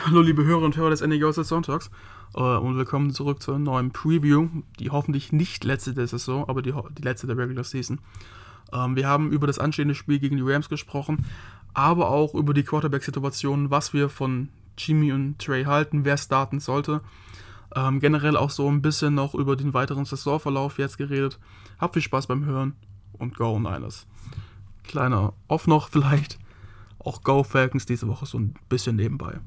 Hallo liebe Hörer und Hörer des NEGOS Sonntags äh, und willkommen zurück zur neuen Preview, die hoffentlich nicht letzte der Saison, aber die, die letzte der Regular Season. Ähm, wir haben über das anstehende Spiel gegen die Rams gesprochen, aber auch über die Quarterback-Situation, was wir von Jimmy und Trey halten, wer starten sollte. Ähm, generell auch so ein bisschen noch über den weiteren Saisonverlauf jetzt geredet. Habt viel Spaß beim Hören und Go Niners. Kleiner Off noch vielleicht. Auch Go Falcons diese Woche so ein bisschen nebenbei.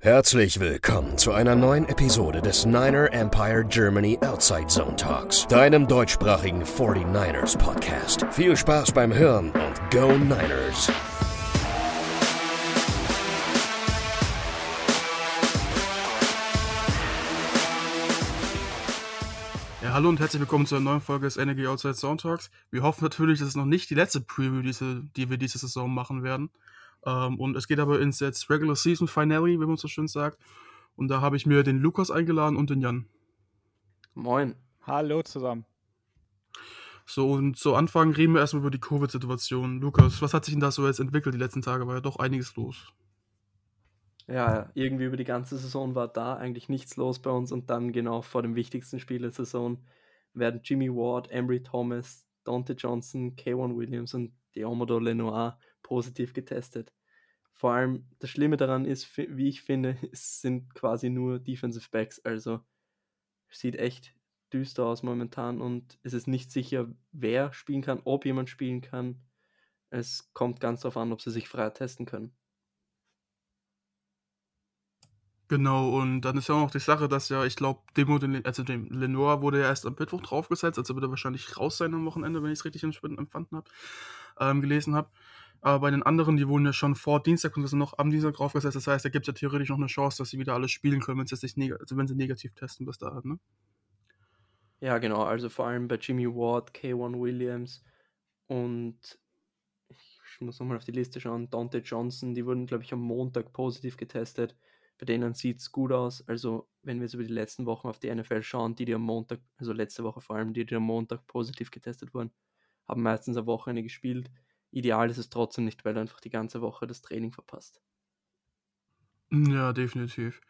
Herzlich willkommen zu einer neuen Episode des Niner Empire Germany Outside Zone Talks, deinem deutschsprachigen 49ers Podcast. Viel Spaß beim Hören und Go Niners! Ja, hallo und herzlich willkommen zu einer neuen Folge des Energy Outside Zone Talks. Wir hoffen natürlich, dass es noch nicht die letzte Preview, die wir diese Saison machen werden. Ähm, und es geht aber ins jetzt Regular Season Finale, wie man so schön sagt. Und da habe ich mir den Lukas eingeladen und den Jan. Moin. Hallo zusammen. So, und zu Anfang reden wir erstmal über die Covid-Situation. Lukas, was hat sich denn da so jetzt entwickelt die letzten Tage? War ja doch einiges los. Ja, irgendwie über die ganze Saison war da eigentlich nichts los bei uns und dann genau vor dem wichtigsten Spiel der Saison werden Jimmy Ward, Embry Thomas, Dante Johnson, K1 Williams und Deomodo Lenoir positiv getestet. Vor allem das Schlimme daran ist, wie ich finde, es sind quasi nur Defensive Backs, also sieht echt düster aus momentan und es ist nicht sicher, wer spielen kann, ob jemand spielen kann. Es kommt ganz darauf an, ob sie sich frei testen können. Genau, und dann ist ja auch noch die Sache, dass ja, ich glaube, Demo, also dem Lenore wurde ja erst am Mittwoch draufgesetzt, also wird er wahrscheinlich raus sein am Wochenende, wenn ich es richtig empfunden habe, ähm, gelesen habe. Aber bei den anderen, die wurden ja schon vor Dienstag und sind noch am Dienstag draufgesetzt. Das heißt, da gibt es ja theoretisch noch eine Chance, dass sie wieder alles spielen können, wenn sie, sich also wenn sie negativ testen bis dahin, ne? Ja, genau. Also vor allem bei Jimmy Ward, K1 Williams und ich muss nochmal auf die Liste schauen, Dante Johnson, die wurden, glaube ich, am Montag positiv getestet. Bei denen sieht es gut aus. Also, wenn wir jetzt über die letzten Wochen auf die NFL schauen, die, die am Montag, also letzte Woche vor allem, die, die am Montag positiv getestet wurden, haben meistens eine Woche gespielt ideal ist es trotzdem nicht, weil er einfach die ganze Woche das Training verpasst. Ja, definitiv.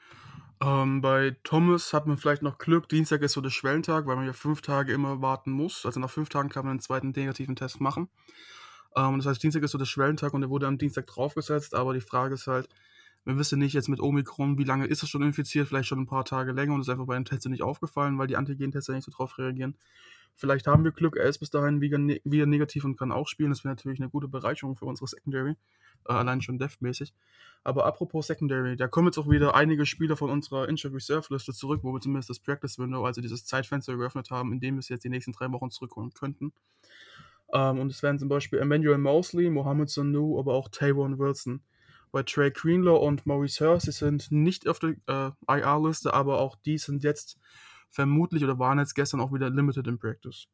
Ähm, bei Thomas hat man vielleicht noch Glück. Dienstag ist so der Schwellentag, weil man ja fünf Tage immer warten muss. Also nach fünf Tagen kann man einen zweiten negativen Test machen. Ähm, das heißt, Dienstag ist so der Schwellentag und er wurde am Dienstag draufgesetzt. Aber die Frage ist halt, wir wissen nicht jetzt mit Omikron, wie lange ist er schon infiziert, vielleicht schon ein paar Tage länger und ist einfach bei dem Test nicht aufgefallen, weil die Antigen-Tests ja nicht so drauf reagieren. Vielleicht haben wir Glück, er ist bis dahin wieder, ne wieder negativ und kann auch spielen. Das wäre natürlich eine gute Bereicherung für unsere Secondary. Äh, allein schon deftmäßig. Aber apropos Secondary, da kommen jetzt auch wieder einige Spieler von unserer Injured Reserve Liste zurück, wo wir zumindest das Practice Window, also dieses Zeitfenster geöffnet haben, in dem wir es jetzt die nächsten drei Wochen zurückholen könnten. Ähm, und es werden zum Beispiel Emmanuel Mosley, Mohamed Sanu, aber auch Taywan Wilson. Bei Trey Greenlaw und Maurice Hurst, sie sind nicht auf der äh, IR-Liste, aber auch die sind jetzt vermutlich oder waren jetzt gestern auch wieder limited in Practice.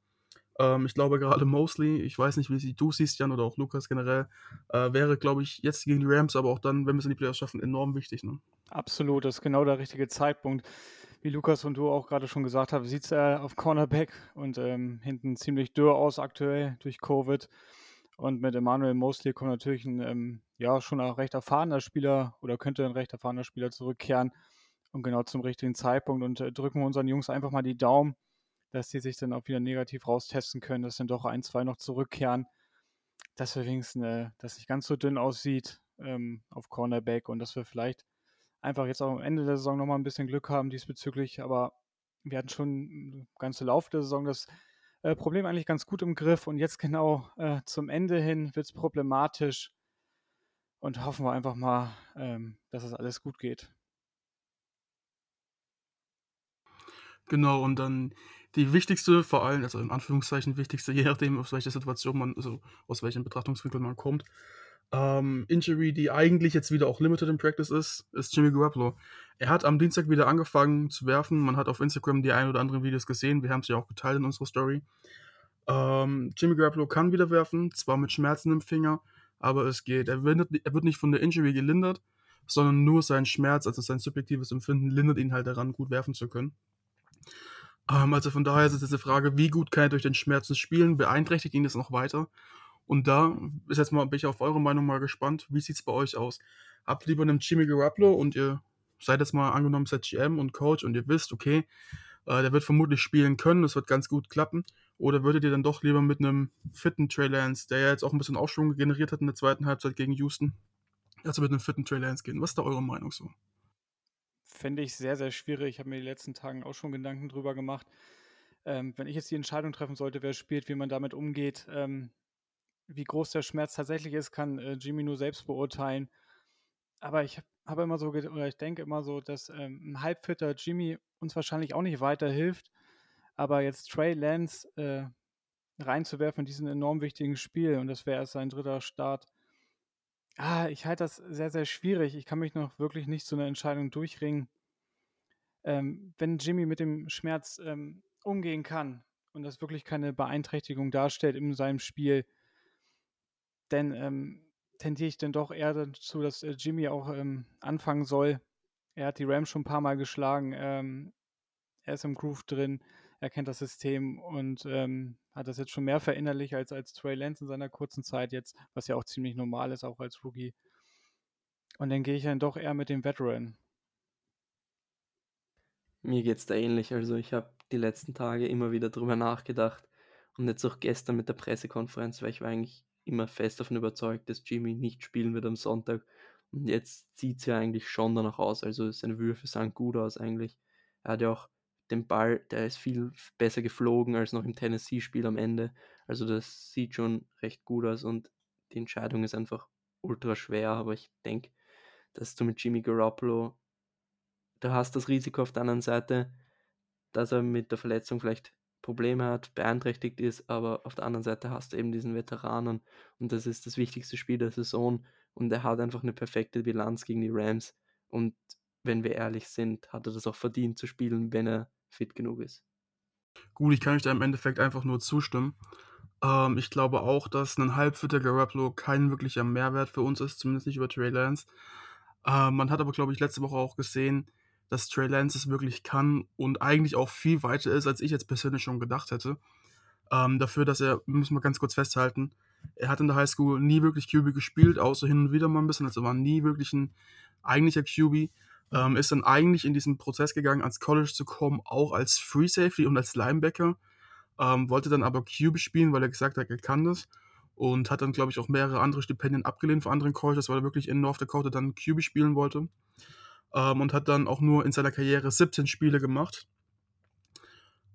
Ähm, ich glaube gerade Mosley, ich weiß nicht, wie du siehst, Jan, oder auch Lukas generell, äh, wäre, glaube ich, jetzt gegen die Rams, aber auch dann, wenn wir es in die Playoffs schaffen, enorm wichtig. Ne? Absolut, das ist genau der richtige Zeitpunkt. Wie Lukas und du auch gerade schon gesagt haben, sieht es äh, auf Cornerback und ähm, hinten ziemlich dürr aus aktuell durch Covid. Und mit Emmanuel Mosley kommt natürlich ein ähm, ja schon ein recht erfahrener Spieler oder könnte ein recht erfahrener Spieler zurückkehren und genau zum richtigen Zeitpunkt. Und äh, drücken wir unseren Jungs einfach mal die Daumen, dass sie sich dann auch wieder negativ raustesten können, dass dann doch ein, zwei noch zurückkehren, dass wir wenigstens, äh, dass nicht ganz so dünn aussieht ähm, auf Cornerback und dass wir vielleicht einfach jetzt auch am Ende der Saison nochmal ein bisschen Glück haben diesbezüglich, aber wir hatten schon ganze Lauf der Saison das äh, Problem eigentlich ganz gut im Griff. Und jetzt genau äh, zum Ende hin wird es problematisch. Und hoffen wir einfach mal, ähm, dass es alles gut geht. Genau, und dann die wichtigste, vor allem, also in Anführungszeichen wichtigste, je nachdem, aus welcher Situation man, also aus welchem Betrachtungswinkel man kommt, ähm, Injury, die eigentlich jetzt wieder auch limited in Practice ist, ist Jimmy Garoppolo. Er hat am Dienstag wieder angefangen zu werfen. Man hat auf Instagram die ein oder anderen Videos gesehen. Wir haben es ja auch geteilt in unserer Story. Ähm, Jimmy Garoppolo kann wieder werfen, zwar mit Schmerzen im Finger, aber es geht. Er wird, er wird nicht von der Injury gelindert, sondern nur sein Schmerz, also sein subjektives Empfinden, lindert ihn halt daran, gut werfen zu können. Ähm, also von daher ist es eine Frage, wie gut kann er durch den Schmerzen spielen? Beeinträchtigt ihn das noch weiter? Und da ist jetzt mal, bin ich auf eure Meinung mal gespannt. Wie sieht es bei euch aus? Habt lieber einen Jimmy Garoppolo und ihr seid jetzt mal angenommen, seid GM und Coach und ihr wisst, okay, äh, der wird vermutlich spielen können, das wird ganz gut klappen. Oder würdet ihr dann doch lieber mit einem fitten Trey Lance, der ja jetzt auch ein bisschen Aufschwung generiert hat in der zweiten Halbzeit gegen Houston, also mit einem fitten Trey Lance gehen? Was ist da eure Meinung so? Fände ich sehr, sehr schwierig. Ich habe mir die letzten Tagen auch schon Gedanken drüber gemacht. Ähm, wenn ich jetzt die Entscheidung treffen sollte, wer spielt, wie man damit umgeht, ähm, wie groß der Schmerz tatsächlich ist, kann äh, Jimmy nur selbst beurteilen. Aber ich habe immer so, oder ich denke immer so, dass ähm, ein halbfitter Jimmy uns wahrscheinlich auch nicht weiterhilft. Aber jetzt Trey Lance äh, reinzuwerfen in diesen enorm wichtigen Spiel, und das wäre erst sein dritter Start, ah, ich halte das sehr, sehr schwierig. Ich kann mich noch wirklich nicht zu einer Entscheidung durchringen. Ähm, wenn Jimmy mit dem Schmerz ähm, umgehen kann und das wirklich keine Beeinträchtigung darstellt in seinem Spiel, dann ähm, tendiere ich dann doch eher dazu, dass äh, Jimmy auch ähm, anfangen soll. Er hat die Rams schon ein paar Mal geschlagen. Ähm, er ist im Groove drin. Er kennt das System und ähm, hat das jetzt schon mehr verinnerlicht als, als Trey Lance in seiner kurzen Zeit jetzt, was ja auch ziemlich normal ist, auch als Rookie. Und dann gehe ich dann doch eher mit dem Veteran. Mir geht es da ähnlich. Also ich habe die letzten Tage immer wieder drüber nachgedacht und jetzt auch gestern mit der Pressekonferenz, weil ich war eigentlich immer fest davon überzeugt, dass Jimmy nicht spielen wird am Sonntag. Und jetzt sieht es ja eigentlich schon danach aus. Also seine Würfe sahen gut aus eigentlich. Er hat ja auch den Ball, der ist viel besser geflogen als noch im Tennessee-Spiel am Ende. Also das sieht schon recht gut aus und die Entscheidung ist einfach ultra schwer, aber ich denke, dass du mit Jimmy Garoppolo, du hast das Risiko auf der anderen Seite, dass er mit der Verletzung vielleicht Probleme hat, beeinträchtigt ist, aber auf der anderen Seite hast du eben diesen Veteranen und das ist das wichtigste Spiel der Saison und er hat einfach eine perfekte Bilanz gegen die Rams und wenn wir ehrlich sind, hat er das auch verdient zu spielen, wenn er fit genug ist. Gut, ich kann euch da im Endeffekt einfach nur zustimmen. Ähm, ich glaube auch, dass ein halbfitter Garoppolo kein wirklicher Mehrwert für uns ist, zumindest nicht über Trey Lance. Ähm, man hat aber, glaube ich, letzte Woche auch gesehen, dass Trey Lance es wirklich kann und eigentlich auch viel weiter ist, als ich jetzt persönlich schon gedacht hätte. Ähm, dafür, dass er, müssen wir ganz kurz festhalten, er hat in der Highschool nie wirklich QB gespielt, außer hin und wieder mal ein bisschen, also war nie wirklich ein eigentlicher QB. Ähm, ist dann eigentlich in diesen Prozess gegangen, ans College zu kommen, auch als Free Safety und als Linebacker. Ähm, wollte dann aber QB spielen, weil er gesagt hat, er kann das. Und hat dann, glaube ich, auch mehrere andere Stipendien abgelehnt von anderen Colleges, weil er wirklich in North Dakota dann QB spielen wollte ähm, und hat dann auch nur in seiner Karriere 17 Spiele gemacht.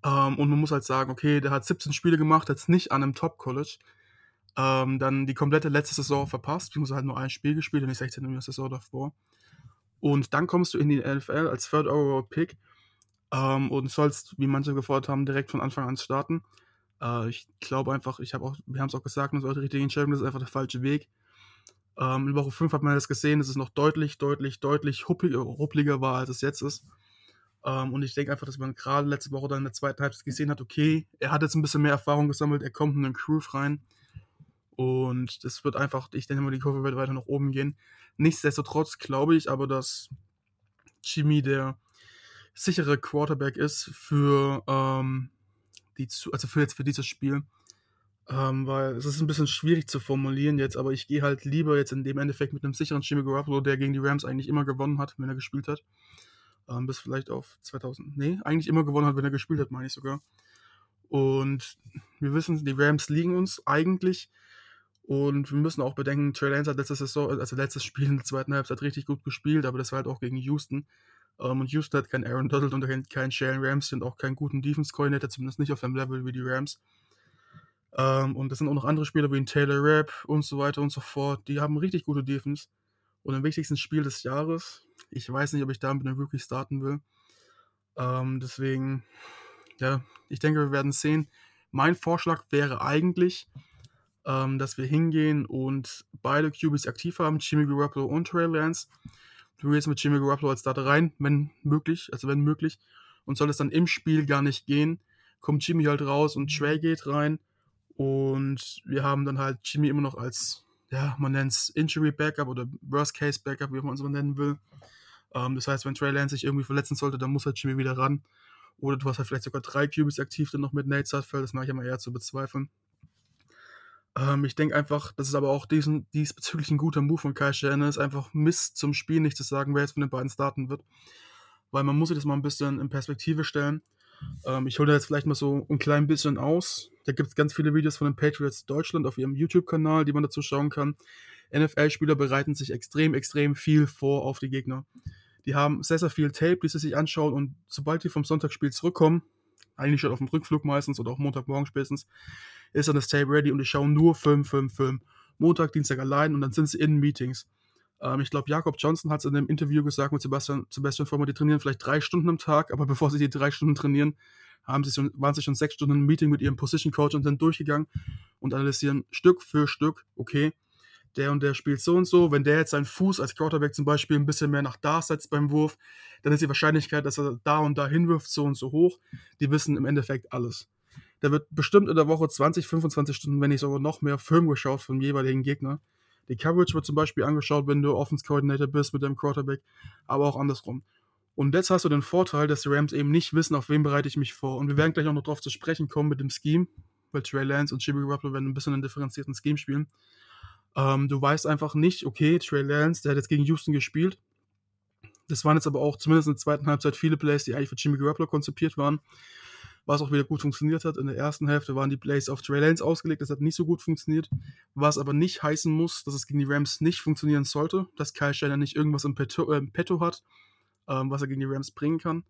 Ähm, und man muss halt sagen, okay, der hat 17 Spiele gemacht, jetzt nicht an einem Top-College. Ähm, dann die komplette letzte Saison verpasst, beziehungsweise halt nur ein Spiel gespielt und nicht 16 in der Saison davor. Und dann kommst du in die NFL als Third Overall Pick ähm, und sollst, wie manche gefordert haben, direkt von Anfang an starten. Äh, ich glaube einfach, ich habe auch, wir haben es auch gesagt, auch die richtige Entscheidung, das ist einfach der falsche Weg. Ähm, in Woche 5 hat man das gesehen, dass es noch deutlich, deutlich, deutlich huppliger war, als es jetzt ist. Ähm, und ich denke einfach, dass man gerade letzte Woche dann in der zweiten Halbzeit gesehen hat, okay, er hat jetzt ein bisschen mehr Erfahrung gesammelt, er kommt in den Groove rein. Und das wird einfach, ich denke mal, die Kurve wird weiter nach oben gehen. Nichtsdestotrotz glaube ich aber, dass Jimmy der sichere Quarterback ist für ähm, die, also für jetzt für dieses Spiel. Ähm, weil es ist ein bisschen schwierig zu formulieren jetzt, aber ich gehe halt lieber jetzt in dem Endeffekt mit einem sicheren Jimmy Garoppolo, der gegen die Rams eigentlich immer gewonnen hat, wenn er gespielt hat. Ähm, bis vielleicht auf 2000. Nee, eigentlich immer gewonnen hat, wenn er gespielt hat, meine ich sogar. Und wir wissen, die Rams liegen uns eigentlich. Und wir müssen auch bedenken, Trey Lance hat letztes, Saison, also letztes Spiel in der zweiten Halbzeit richtig gut gespielt, aber das war halt auch gegen Houston. Um, und Houston hat keinen Aaron Donald und keinen Shane Rams und auch keinen guten Defense-Coordinator, zumindest nicht auf dem Level wie die Rams. Ähm, und das sind auch noch andere Spieler wie ein Taylor Rapp und so weiter und so fort. Die haben richtig gute Defense. Und im wichtigsten Spiel des Jahres, ich weiß nicht, ob ich da mit einem Rookie starten will. Ähm, deswegen, ja, ich denke, wir werden sehen. Mein Vorschlag wäre eigentlich, ähm, dass wir hingehen und beide QBs aktiv haben, Jimmy Garoppolo und Trey Lance. Du gehst mit Jimmy Garoppolo als Starter rein, wenn möglich, also wenn möglich. Und soll es dann im Spiel gar nicht gehen, kommt Jimmy halt raus und Trey geht rein und wir haben dann halt Jimmy immer noch als, ja, man nennt es Injury Backup oder Worst Case Backup, wie man es so nennen will. Ähm, das heißt, wenn Trey Lance sich irgendwie verletzen sollte, dann muss halt Jimmy wieder ran. Oder du hast halt vielleicht sogar drei QBs aktiv dann noch mit Nate Sudfeld, das mache ich immer eher zu bezweifeln. Ähm, ich denke einfach, das ist aber auch diesen diesbezüglich 'n guter Move von Kyle Shanahan ist, einfach Mist zum Spiel nicht zu sagen, wer jetzt von den beiden starten wird. Weil man muss sich das mal 'n bisschen in Perspektive stellen. Ähm, ich hole da jetzt vielleicht mal so 'n klein bisschen aus. Da gibt's ganz viele Videos von den Patriots Deutschland auf ihrem YouTube-Kanal, die man dazu schauen kann. NFL-Spieler bereiten sich extrem, extrem viel vor auf die Gegner. Die haben sehr, sehr viel Tape, die sie sich anschauen und sobald die vom Sonntagsspiel zurückkommen, eigentlich schon auf dem Rückflug meistens oder auch Montagmorgen spätestens, ist dann das Tape ready und die schauen nur Film, Film, Film. Montag, Dienstag allein und dann sind sie in Meetings. Ähm, ich glaube, Jakob Johnson hat's in 'nem Interview gesagt mit Sebastian Sebastian Vollmer, die trainieren vielleicht 3 Stunden am Tag, aber bevor sie die 3 Stunden trainieren, haben sie schon waren sie schon 6 Stunden im Meeting mit ihrem Position Coach und sind durchgegangen und analysieren Stück für Stück: „Okay, der und der spielt so und so. Wenn der jetzt seinen Fuß als Quarterback zum Beispiel 'n bisschen mehr nach da setzt beim Wurf, dann ist die Wahrscheinlichkeit, dass er da und da hinwirft, so und so hoch.“ Die wissen im Endeffekt alles. Da wird bestimmt in der Woche 20, 25 Stunden, wenn nicht sogar noch mehr Film geschaut vom jeweiligen Gegner. Die Coverage wird zum Beispiel angeschaut, wenn du Offense Coordinator bist mit deinem Quarterback, aber auch andersrum. Und jetzt hast du den Vorteil, dass die Rams eben nicht wissen, auf wen bereite ich mich vor. Und wir werden gleich auch noch drauf zu sprechen kommen mit dem Scheme, weil Trey Lance und Jimmy Garoppolo werden 'n bisschen 'nen differenzierten Scheme spielen. Ähm, du weißt einfach nicht, okay, Trey Lance, der hat jetzt gegen Houston gespielt. Das waren jetzt aber auch zumindest in der zweiten Halbzeit viele Plays, die eigentlich für Jimmy Garoppolo konzipiert waren, was auch wieder gut funktioniert hat. In der ersten Hälfte waren die Plays auf Trey Lance ausgelegt, das hat nicht so gut funktioniert, was aber nicht heißen muss, dass es gegen die Rams nicht funktionieren sollte, dass Kyle Shanahan nicht irgendwas im Petto äh, im Petto hat, ähm, was er gegen die Rams bringen kann.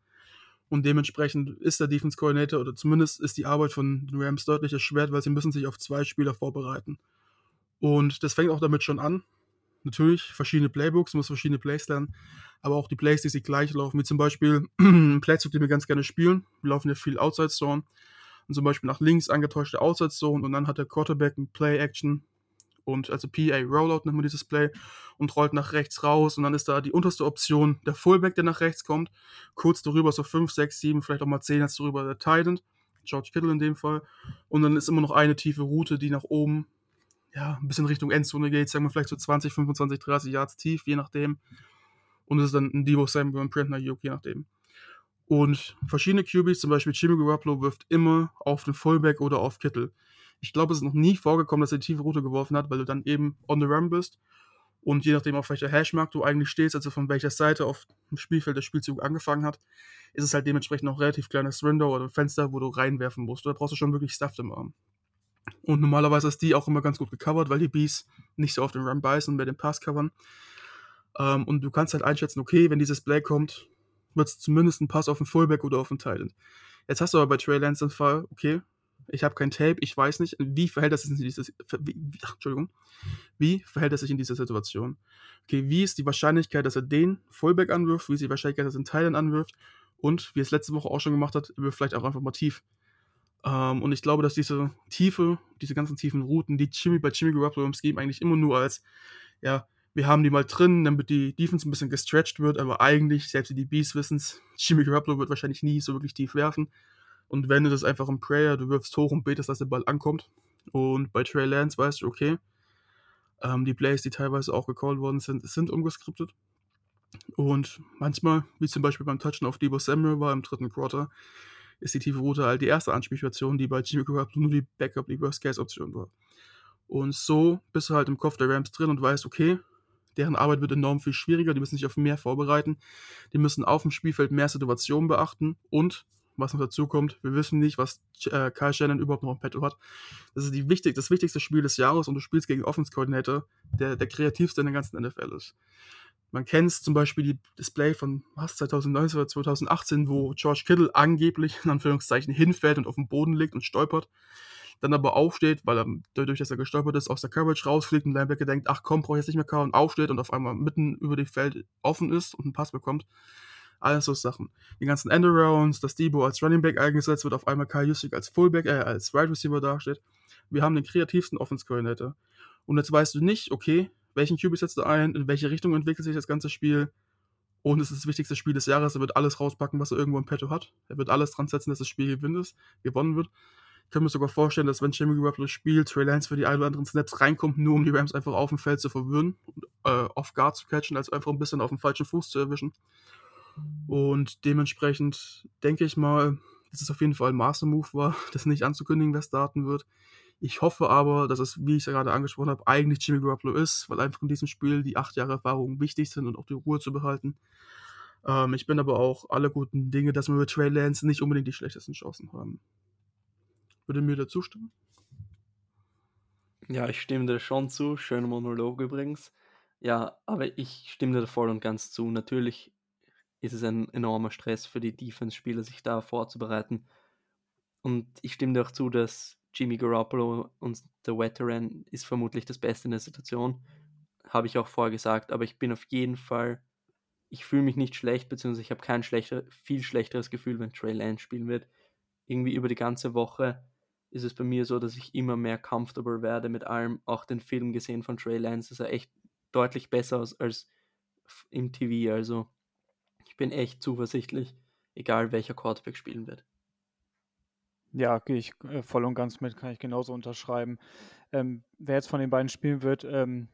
Und dementsprechend ist der Defense Coordinator oder zumindest ist die Arbeit von den Rams deutlich erschwert, weil sie müssen sich auf 2 Spieler vorbereiten. Und das fängt auch damit schon an. Natürlich verschiedene Playbooks, du musst verschiedene Plays lernen, aber auch die Plays, die sich gleich laufen, wie zum Beispiel Playzug, den wir ganz gerne spielen. Wir laufen ja viel Outside Zone und zum Beispiel nach links angetäuschte Outside Zone und dann hat der Quarterback 'n Play Action und also PA Rollout nennt man dieses Play und rollt nach rechts raus und dann ist da die unterste Option der Fullback, der nach rechts kommt. Kurz darüber so 5, 6, 7, vielleicht auch mal 10 Yards darüber der Tight End, George Kittle in dem Fall. Und dann ist immer noch eine tiefe Route, die nach oben, ja, 'n bisschen Richtung Endzone geht, sagen wir vielleicht so 20, 25, 30 Yards tief, je nachdem. Und das ist dann 'n Deebo Samuel, 'n Brandon Aiyuk, je nachdem. Und verschiedene QBs, zum Beispiel Jimmy Garoppolo wirft immer auf den Fullback oder auf Kittle. Ich glaube, es ist noch nie vorgekommen, dass er die tiefe Route geworfen hat, weil du dann eben on the run bist und je nachdem, auf welcher Hashmark du eigentlich stehst, also von welcher Seite auf dem Spielfeld der Spielzug angefangen hat, ist es halt dementsprechend auch relativ kleines Window oder Fenster, wo du reinwerfen musst. Da brauchst du schon wirklich Stuff im Arm. Und normalerweise ist die auch immer ganz gut gecovert, weil die Bs nicht so auf den Run beißen und mehr den Pass covern. Ähm, und du kannst halt einschätzen, okay, wenn dieses Play kommt, wird's zumindest 'n Pass auf 'n Fullback oder auf 'n Tight End. Jetzt hast du aber bei Trey Lance den Fall, okay, ich habe kein Tape, ich weiß nicht, wie verhält er sich in dieses wie Entschuldigung. Wie verhält er sich in dieser Situation? Okay, wie ist die Wahrscheinlichkeit, dass er den Fullback anwirft? Wie ist die Wahrscheinlichkeit, dass er 'n Tight End anwirft? Und wie er's letzte Woche auch schon gemacht hat, wirft vielleicht auch einfach mal tief. Ähm, und ich glaube, dass diese Tiefe diese ganzen tiefen Routen, die Jimmy bei Jimmy Garoppolo im Scheme eigentlich immer nur als, ja, wir haben die mal drin, damit die Defense 'n bisschen gestretcht wird, aber eigentlich, selbst die DBs wissen's, Jimmy Garoppolo wird wahrscheinlich nie so wirklich tief werfen. Und wenn du das einfach 'n Prayer, du wirfst hoch und betest, dass der Ball ankommt. Und bei Trey Lance weißt du, okay, ähm, die Plays, die teilweise auch gecallt worden sind, sind ungeskriptet. Und manchmal, wie zum Beispiel beim Touchdown auf Deebo Samuel war im 3. Quarter, ist die tiefe Route halt die erste Anspielstation, die bei Jimmy Garoppolo nur die Backup, die Worst-Case-Option war. Und so bist du halt im Kopf der Rams drin und weißt, okay, deren Arbeit wird enorm viel schwieriger, die müssen sich auf mehr vorbereiten. Die müssen aufm Spielfeld mehr Situationen beachten und was noch dazu kommt, wir wissen nicht, was äh, Kyle Shanahan überhaupt noch im Petto hat. Das ist die wichtig das wichtigste Spiel des Jahres und du spielst gegen Offense der der kreativste in der ganzen NFL ist. Man kennt's zum Beispiel die das Play von was, 2019 oder 2018, wo George Kittle angeblich in Anführungszeichen hinfällt und aufm Boden liegt und stolpert, dann aber aufsteht, weil er dadurch, dass er gestolpert ist, aus der Coverage rausfliegt und Linebacker denkt: „Ach komm, brauche ich jetzt nicht mehr covern“, aufsteht und auf einmal mitten über dem Feld offen ist und 'n Pass bekommt. Alles so Sachen. Die ganzen Endarounds, dass Deebo als Running Back eingesetzt wird, auf einmal Kyle Juszczyk als Fullback äh, als Wide Receiver dasteht. Wir haben den kreativsten Offense Coordinator. Und jetzt weißt du nicht, okay, welchen QB setzt du ein, in welche Richtung entwickelt sich das ganze Spiel. Und es ist das wichtigste Spiel des Jahres. Er wird alles rauspacken, was er irgendwo im Petto hat. Er wird alles dran setzen, dass das Spiel gewinnt ist gewonnen wird. Könnte mir sogar vorstellen, dass wenn Jimmy Garoppolo spielt, Trey Lance für die ein oder anderen Snaps reinkommt, nur um die Rams einfach aufm Feld zu verwirren und, äh, off Guard zu catchen, also einfach 'n bisschen aufm falschen Fuß zu erwischen. Und dementsprechend denke ich mal, dass es auf jeden Fall 'n Master Move war, das nicht anzukündigen, wer starten wird. Ich hoffe aber, dass es, wie ich es gerade angesprochen habe, eigentlich Jimmy Garoppolo ist, weil einfach in diesem Spiel die acht Jahre Erfahrung wichtig sind und auch die Ruhe zu behalten. Ähm, ich bin aber auch alle guten Dinge, dass wir mit Trey Lance nicht unbedingt die schlechtesten Chancen haben. Würde mir dazu stimmen? Ja, ich stimme dir schon zu. Schöner Monolog übrigens. Ja, aber ich stimme dir voll und ganz zu. Natürlich ist es ein enormer Stress für die Defense-Spieler, sich da vorzubereiten. Und ich stimme dir auch zu, dass Jimmy Garoppolo und der Veteran ist vermutlich das Beste in der Situation. Habe ich auch vorher gesagt, aber ich bin auf jeden Fall, ich fühle mich nicht schlecht, beziehungsweise ich habe kein schlechter, viel schlechteres Gefühl, wenn Trey Lance spielen wird. Irgendwie über die ganze Woche ist es bei mir so, dass ich immer mehr comfortable werde mit allem. Auch den Film gesehen von Trey Lance ist er echt deutlich besser aus als im TV. Also ich bin echt zuversichtlich, egal welcher Quarterback spielen wird. Ja, gehe ich äh, voll und ganz mit, kann ich genauso unterschreiben. Ähm, wer jetzt von den beiden spielen wird, ähm,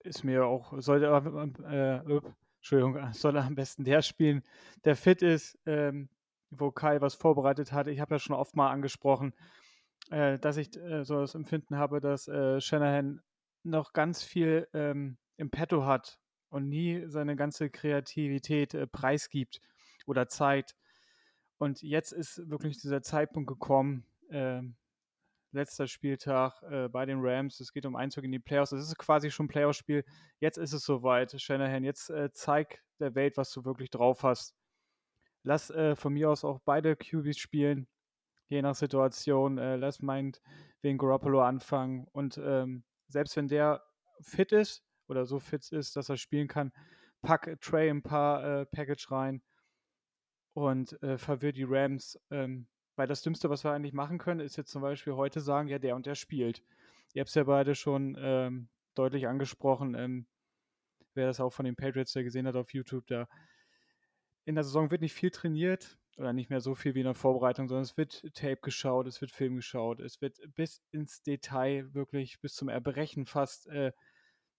ist mir auch, sollte, äh, äh, Entschuldigung, soll am besten der spielen, der fit ist, ähm, wo Kai was vorbereitet hat. Ich habe ja schon oft mal angesprochen, äh, dass ich äh, so das Empfinden habe, dass äh, Shanahan noch ganz viel ähm, im Petto hat und nie seine ganze Kreativität äh, preisgibt oder zeigt. Und jetzt ist wirklich dieser Zeitpunkt gekommen, äh, letzter Spieltag äh, bei den Rams. Es geht um Einzug in die Playoffs. Es ist quasi schon ein Playoff-Spiel. Jetzt ist es soweit, Shanahan. Jetzt äh, zeig der Welt, was du wirklich drauf hast. Lass äh, von mir aus auch beide QBs spielen, je nach Situation. Äh, lass meint wegen Garoppolo anfangen. Und ähm, selbst wenn der fit ist oder so fit ist, dass er spielen kann, pack Trey ein paar äh, Package rein und äh, verwirrt die Rams. Ähm, weil das Dümmste, was wir eigentlich machen können, ist jetzt zum Beispiel heute sagen, ja, der und der spielt. Ihr habt es ja beide schon ähm, deutlich angesprochen. Ähm, wer das auch von den Patriots gesehen hat auf YouTube, da in der Saison wird nicht viel trainiert oder nicht mehr so viel wie in der Vorbereitung, sondern es wird Tape geschaut, es wird Film geschaut, es wird bis ins Detail wirklich bis zum Erbrechen fast äh,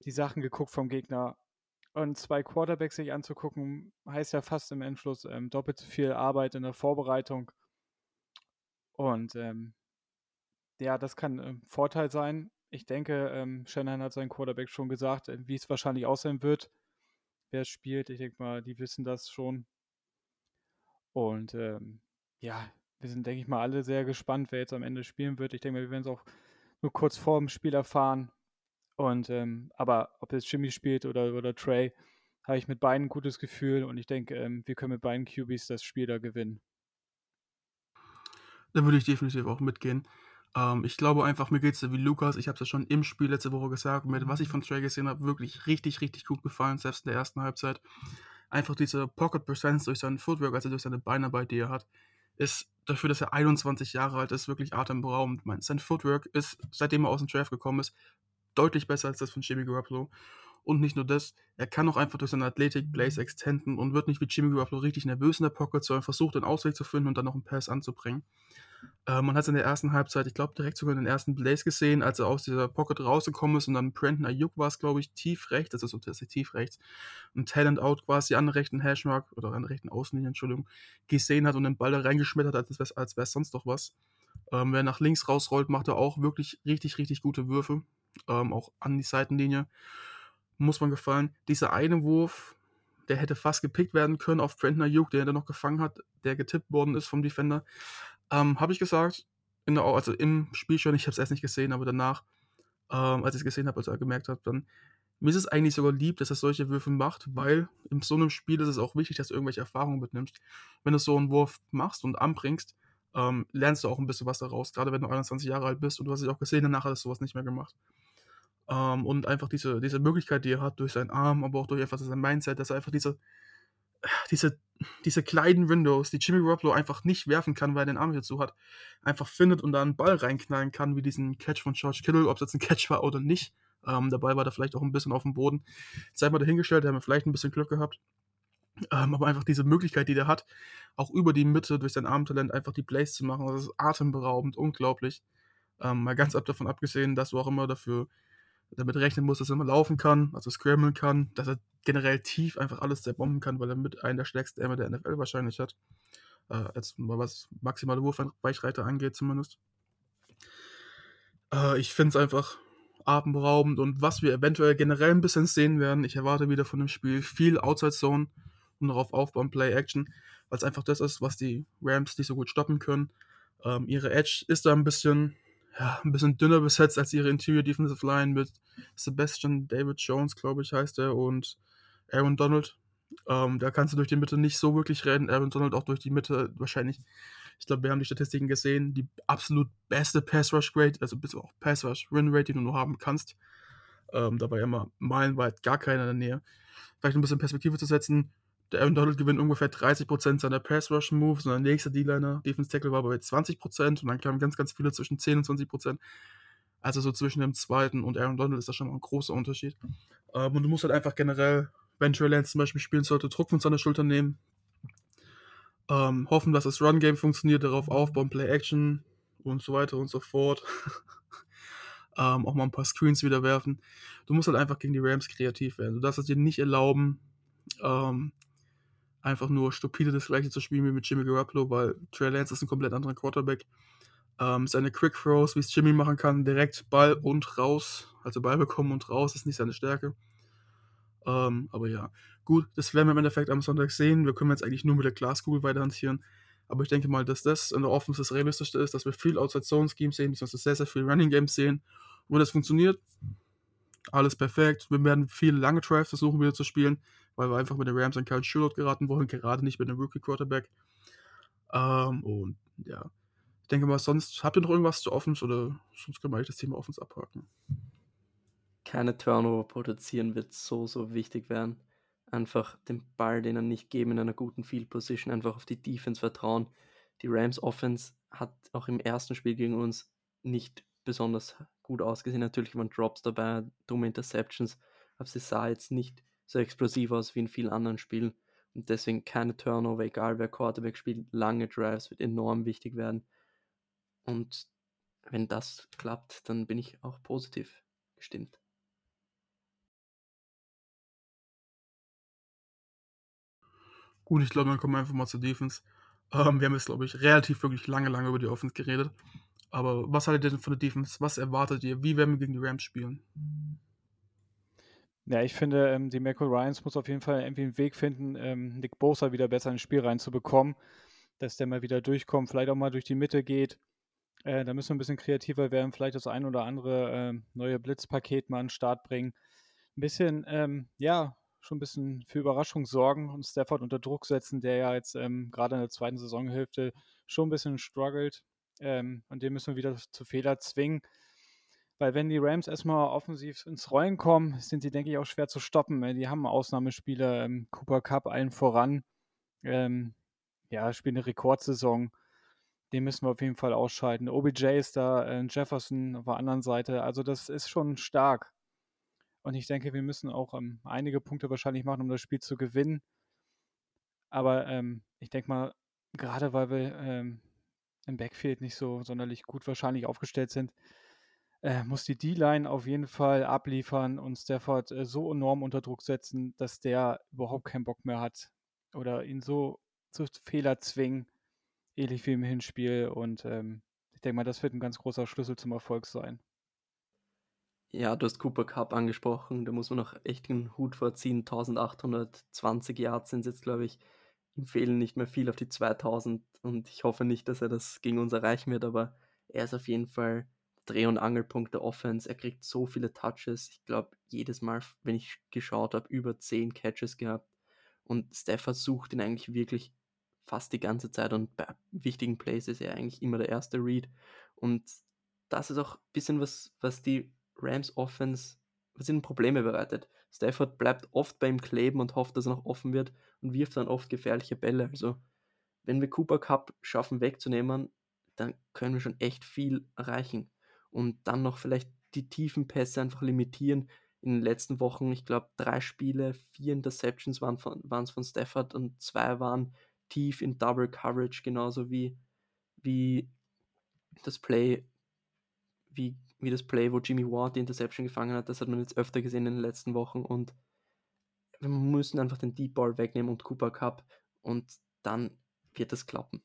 die Sachen geguckt vom Gegner und zwei Quarterbacks sich anzugucken, heißt ja fast im Endschluss ähm, doppelt so viel Arbeit in der Vorbereitung. Und ähm, ja, das kann ein Vorteil sein. Ich denke, ähm, Shanahan hat seinen Quarterback schon gesagt, äh, wie es wahrscheinlich aussehen wird, wer spielt. Ich denke mal, die wissen das schon. Und ähm, ja, wir sind, denke ich mal, alle sehr gespannt, wer jetzt am Ende spielen wird. Ich denke mal, wir werden es auch nur kurz vor dem Spiel erfahren. Und ähm, aber ob jetzt Jimmy spielt oder, oder Trey, habe ich mit beiden ein gutes Gefühl und ich denke, ähm, wir können mit beiden QBs das Spiel da gewinnen. Da würde ich definitiv auch mitgehen. Ähm, ich glaube einfach, mir geht es wie Lukas. Ich habe es ja schon im Spiel letzte Woche gesagt, mit was ich von Trey gesehen habe, wirklich richtig, richtig gut gefallen, selbst in der ersten Halbzeit. Einfach diese Pocket Presence durch seinen Footwork, also durch seine Beinarbeit, die er hat, ist dafür, dass er 21 Jahre alt ist, wirklich atemberaubend. Sein Footwork ist, seitdem er aus dem Draft gekommen ist, deutlich besser als das von Jimmy Garoppolo. Und nicht nur das, er kann auch einfach durch seine Athletik Blaze mhm. extenden und wird nicht wie Jimmy Garoppolo richtig nervös in der Pocket, sondern versucht den Ausweg zu finden und dann noch einen Pass anzubringen. Äh, man hat es in der ersten Halbzeit, ich glaube, direkt sogar in den ersten Blaze gesehen, als er aus dieser Pocket rausgekommen ist und dann Brandon Ayuk war es, glaube ich, tief rechts, also ist tief rechts, ein Talent Out quasi an der rechten Hashmark oder an der rechten Außenlinie, Entschuldigung, gesehen hat und den Ball da reingeschmettert hat, als wäre es sonst doch was. Ähm, wer nach links rausrollt, macht er auch wirklich richtig, richtig gute Würfe ähm, auch an die Seitenlinie. Muss man gefallen. Dieser eine Wurf, der hätte fast gepickt werden können auf Brandon Ayuk, der er noch gefangen hat, der getippt worden ist vom Defender. Ähm, habe ich gesagt, in der, also im Spiel schon, ich habe es erst nicht gesehen, aber danach, ähm, als ich es gesehen habe, als er gemerkt hat, dann mir ist es eigentlich sogar lieb, dass er solche Würfe macht, weil in so einem Spiel ist es auch wichtig, dass du irgendwelche Erfahrungen mitnimmst. Wenn du so einen Wurf machst und anbringst, ähm, lernst du auch ein bisschen was daraus, gerade wenn du 21 Jahre alt bist und du hast es auch gesehen, danach hat er sowas nicht mehr gemacht. Ähm, und einfach diese, diese Möglichkeit, die er hat durch seinen Arm, aber auch durch einfach sein Mindset, dass er einfach diese, diese, diese kleinen Windows, die Jimmy Garoppolo einfach nicht werfen kann, weil er den Arm dazu hat, einfach findet und da einen Ball reinknallen kann, wie diesen Catch von George Kittle, ob es jetzt ein Catch war oder nicht. Ähm, der Ball war da vielleicht auch ein bisschen auf dem Boden. Sei mal dahingestellt, da haben wir vielleicht ein bisschen Glück gehabt. Ähm, aber einfach diese Möglichkeit, die der hat, auch über die Mitte durch sein Armtalent einfach die Plays zu machen, das ist atemberaubend, unglaublich. Ähm, mal ganz ab davon abgesehen, dass du auch immer dafür damit rechnen muss, dass er immer laufen kann, also scrammeln kann, dass er generell tief einfach alles zerbomben kann, weil er mit einem der stärksten Arme der NFL wahrscheinlich hat. Äh, als was maximale Wurfweichreiter angeht, zumindest. Äh, ich finde es einfach atemberaubend und was wir eventuell generell ein bisschen sehen werden, ich erwarte wieder von dem Spiel viel Outside Zone und darauf aufbauen, Play Action, weil es einfach das ist, was die Rams nicht so gut stoppen können. Ähm, ihre Edge ist da ein bisschen, ja, ein bisschen dünner besetzt als ihre Interior Defensive Line mit Sebastian David Jones, glaube ich, heißt er, und Aaron Donald. Ähm, da kannst du durch die Mitte nicht so wirklich rennen. Aaron Donald auch durch die Mitte wahrscheinlich. Ich glaube, wir haben die Statistiken gesehen. Die absolut beste Pass Rush Grade, also bis auch Pass Rush Win Rate, die du nur haben kannst. Ähm, da war ja immer meilenweit gar keiner in der Nähe. Vielleicht ein bisschen Perspektive zu setzen. Der Aaron Donald gewinnt ungefähr 30% seiner Pass Rush Moves und der nächste D-Liner, Defense Tackle, war bei 20% und dann kamen ganz, ganz viele zwischen 10 und 20%. Also so zwischen dem zweiten und Aaron Donald ist das schon mal ein großer Unterschied. Ähm, und du musst halt einfach generell wenn Trey Lance zum Beispiel spielen sollte, Druck von seiner Schulter nehmen. Ähm, hoffen, dass das Run-Game funktioniert, darauf aufbauen, Play-Action und so weiter und so fort. ähm, auch mal ein paar Screens wieder werfen. Du musst halt einfach gegen die Rams kreativ werden. Du darfst es dir nicht erlauben, ähm, einfach nur stupide das gleiche zu spielen wie mit Jimmy Garoppolo, weil Trey Lance ist ein komplett anderer Quarterback. Ähm, seine Quick Throws, wie es Jimmy machen kann, direkt Ball und raus, also Ball bekommen und raus, ist nicht seine Stärke. Ähm, aber ja, gut, das werden wir im Endeffekt am Sonntag sehen. Wir können jetzt eigentlich nur mit der Glaskugel weiterhantieren. Aber ich denke mal, dass das in der Offense das Realistischste ist, dass wir viel Outside Zone Schemes sehen, wir sehr, sehr viel Running Games sehen. Und wenn das funktioniert, alles perfekt. Wir werden viele lange Drives versuchen wieder zu spielen, weil wir einfach mit den Rams an keinen Shootout geraten wollen, gerade nicht mit einem Rookie Quarterback. Ähm, und ja, ich denke mal, sonst habt ihr noch irgendwas zu Offense oder sonst können wir eigentlich das Thema Offense abhaken keine Turnover produzieren wird so, so wichtig werden. Einfach den Ball denen nicht geben in einer guten Field Position, einfach auf die Defense vertrauen. Die Rams Offense hat auch im ersten Spiel gegen uns nicht besonders gut ausgesehen. Natürlich waren Drops dabei, dumme Interceptions, aber sie sah jetzt nicht so explosiv aus wie in vielen anderen Spielen. Und deswegen keine Turnover, egal wer Quarterback spielt. Lange Drives wird enorm wichtig werden. Und wenn das klappt, dann bin ich auch positiv gestimmt. Gut, ich glaube, dann kommen wir einfach mal zur Defense. Ähm, wir haben jetzt, glaube ich, relativ wirklich lange, lange über die Offense geredet. Aber was haltet ihr denn von der Defense? Was erwartet ihr? Wie werden wir gegen die Rams spielen? Ja, ich finde, ähm, die Michael Ryans muss auf jeden Fall irgendwie einen Weg finden, ähm, Nick Bosa wieder besser ins Spiel reinzubekommen, dass der mal wieder durchkommt, vielleicht auch mal durch die Mitte geht. Äh, da müssen wir ein bisschen kreativer werden, vielleicht das ein oder andere äh, neue Blitzpaket mal an den Start bringen. Ein bisschen, ähm, ja, schon ein bisschen für Überraschung sorgen und Stafford unter Druck setzen, der ja jetzt ähm, gerade in der zweiten Saisonhälfte schon ein bisschen struggelt. Ähm, und den müssen wir wieder zu Fehler zwingen. Weil wenn die Rams erstmal offensiv ins Rollen kommen, sind sie, denke ich, auch schwer zu stoppen. Die haben Ausnahmespieler, ähm, Cooper Cup allen voran. Ähm, ja, spielen eine Rekordsaison. Den müssen wir auf jeden Fall ausschalten. OBJ ist da, äh, Jefferson auf der anderen Seite. Also das ist schon stark. Und ich denke, wir müssen auch ähm, einige Punkte wahrscheinlich machen, um das Spiel zu gewinnen. Aber ähm, ich denke mal, gerade weil wir ähm, im Backfield nicht so sonderlich gut wahrscheinlich aufgestellt sind, äh, muss die D-Line auf jeden Fall abliefern und Stafford äh, so enorm unter Druck setzen, dass der überhaupt keinen Bock mehr hat oder ihn so zu Fehler zwingen, ähnlich wie im Hinspiel. Und ähm, ich denke mal, das wird ein ganz großer Schlüssel zum Erfolg sein. Ja, du hast Cooper Cup angesprochen, da muss man noch echt den Hut vorziehen. 1820 Yards sind jetzt, glaube ich. Ihm fehlen nicht mehr viel auf die 2000 und ich hoffe nicht, dass er das gegen uns erreichen wird, aber er ist auf jeden Fall Dreh- und Angelpunkt der Offense. Er kriegt so viele Touches. Ich glaube, jedes Mal, wenn ich geschaut habe, über 10 Catches gehabt. Und Stafford sucht ihn eigentlich wirklich fast die ganze Zeit und bei wichtigen Plays ist er eigentlich immer der erste Read. Und das ist auch ein bisschen was, was die Rams Offense, was ihnen Probleme bereitet. Stafford bleibt oft bei ihm kleben und hofft, dass er noch offen wird und wirft dann oft gefährliche Bälle. Also, wenn wir Cooper Cup schaffen wegzunehmen, dann können wir schon echt viel erreichen. Und dann noch vielleicht die tiefen Pässe einfach limitieren. In den letzten Wochen, ich glaube, drei Spiele, vier Interceptions waren es von Stafford und zwei waren tief in Double Coverage, genauso wie, wie das Play, wie wie das Play, wo Jimmy Ward die Interception gefangen hat, das hat man jetzt öfter gesehen in den letzten Wochen und wir müssen einfach den Deep Ball wegnehmen und Cooper Cup und dann wird das klappen.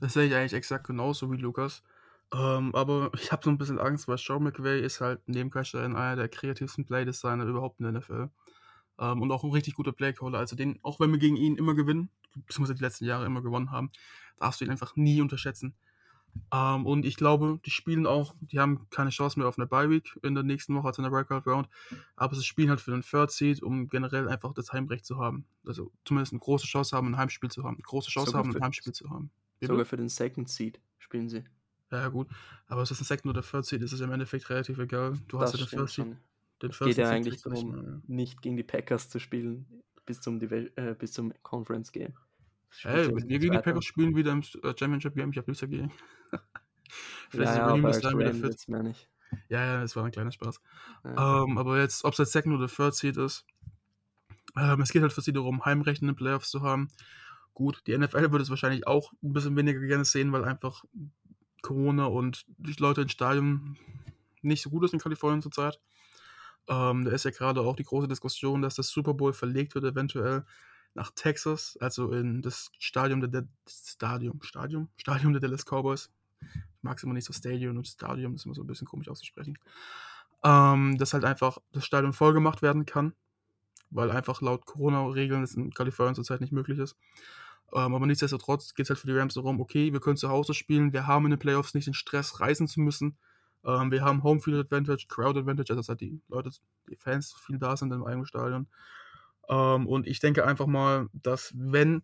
Das sehe ich eigentlich exakt genauso wie Lukas. Ähm, aber ich habe so 'n bisschen Angst, weil Sean McVay ist halt neben Shanahan einer der kreativsten Playdesigner überhaupt in der NFL. Ähm, und auch 'n richtig guter Playcaller. Also, den auch wenn wir gegen ihn immer gewinnen, beziehungsweise die letzten Jahre immer gewonnen haben, darfst du ihn einfach nie unterschätzen. Ähm, und ich glaube, die spielen auch die haben keine Chance mehr auf 'ne Bye Week in der nächsten Woche, also in der Wildcard Round, aber sie spielen halt für den Third Seed, um generell einfach das Heimrecht zu haben. Also, zumindest 'ne große Chance haben, 'n Heimspiel zu haben. große Chance Sogar haben, 'n für Heimspiel zu haben. Wie sogar bitte? für den Second Seed spielen sie. Ja, gut. Aber ist das 'n Second oder Third Seed, ist es im Endeffekt relativ egal. Du hast Das ja den First Seed den Es First geht ja eigentlich nicht darum, ja. nicht gegen die Packers zu spielen bis zum Divi äh, bis zum Conference Game. Hey, ja wenn wir gegen die 2. Packers spielen wieder im äh, Championship Game, ich habe nichts dagegen. Vielleicht Ja, ist ja, aber wieder fit. nicht. Ja, ja, das war 'n kleiner Spaß. Ja. Ähm, aber jetzt, ob's jetzt Second oder Third Seed ist, ähm, es geht halt für sie darum, Heimrecht in den Playoffs zu haben. Gut, die NFL würde es wahrscheinlich auch 'n bisschen weniger gerne sehen, weil einfach Corona und die Leute ins Stadion nicht so gut ist in Kalifornien zurzeit. Ähm, da ist ja grade auch die große Diskussion, dass das Super Bowl verlegt wird eventuell nach Texas, also in das Stadium der der Stadium Stadium? Stadium der Dallas Cowboys. Ich mag's immer nicht so Stadium und Stadium, ist immer so 'n bisschen komisch auszusprechen. Ähm, dass halt einfach das Stadion vollgemacht werden kann, weil einfach laut Corona-Regeln es in Kalifornien zurzeit nicht möglich ist. Ähm, aber nichtsdestotrotz geht's halt für die Rams darum: „Okay, wir können zu Hause spielen. Wir haben in den Playoffs nicht den Stress, reisen zu müssen. Ähm, wir haben Homefield Advantage, Crowd Advantage, also dass halt die Leute die Fans viel da sind im eigenen Stadion.“ Ähm, und ich denke einfach mal, dass wenn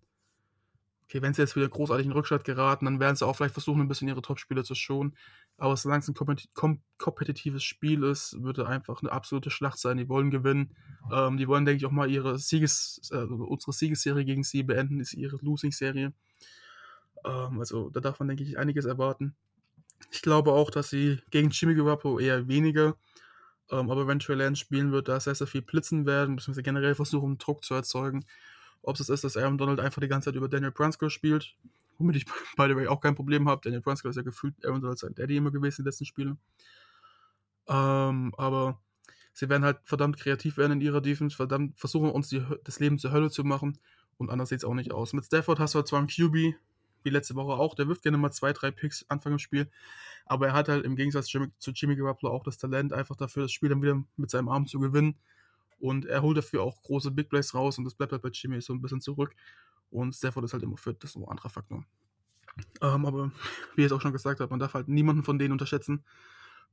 okay, wenn sie jetzt wieder großartig in Rückstand geraten, dann werden sie auch vielleicht versuchen, 'n bisschen ihre Topspieler zu schonen. Aber solang's 'n kompeti kom kompetitives Spiel ist, wird da einfach 'ne absolute Schlacht sein. Die wollen gewinnen. Ähm, die wollen, denke ich, auch mal ihre Sieges äh, unsere Siegesserie gegen sie beenden, ist ihre Losing-Serie. Ähm, also, da darf man, denke ich, einiges erwarten. Ich glaube auch, dass sie gegen Jimmy Garoppolo eher weniger, ähm, aber wenn Trey Lance spielen wird, da sehr, sehr viel blitzen werden, beziehungsweise generell versuchen, Druck zu erzeugen. Ob's es ist, dass Aaron Donald einfach die ganze Zeit über Daniel Brunskill spielt, womit ich by the way auch kein Problem habe. Daniel Brunskill ist ja gefühlt Aaron Donald sein Daddy immer gewesen in den letzten Spielen. Ähm, aber sie werden halt verdammt kreativ werden in ihrer Defense, verdammt versuchen, uns die das Leben zur Hölle zu machen und anders sieht's auch nicht aus. Mit Stafford hast du halt zwar 'n QB, wie letzte Woche auch, der wirft gerne mal 2, 3 Picks Anfang im Spiel, aber er hat halt im Gegensatz zu Jimmy Garoppolo auch das Talent einfach dafür, das Spiel dann wieder mit seinem Arm zu gewinnen. Und er holt dafür auch große Big Plays raus und das bleibt halt bei Jimmy so 'n bisschen zurück. Und Stafford ist halt immer fit, das ist 'n anderer Faktor. Ähm, aber wie ich es auch schon gesagt habe, man darf halt niemanden von denen unterschätzen.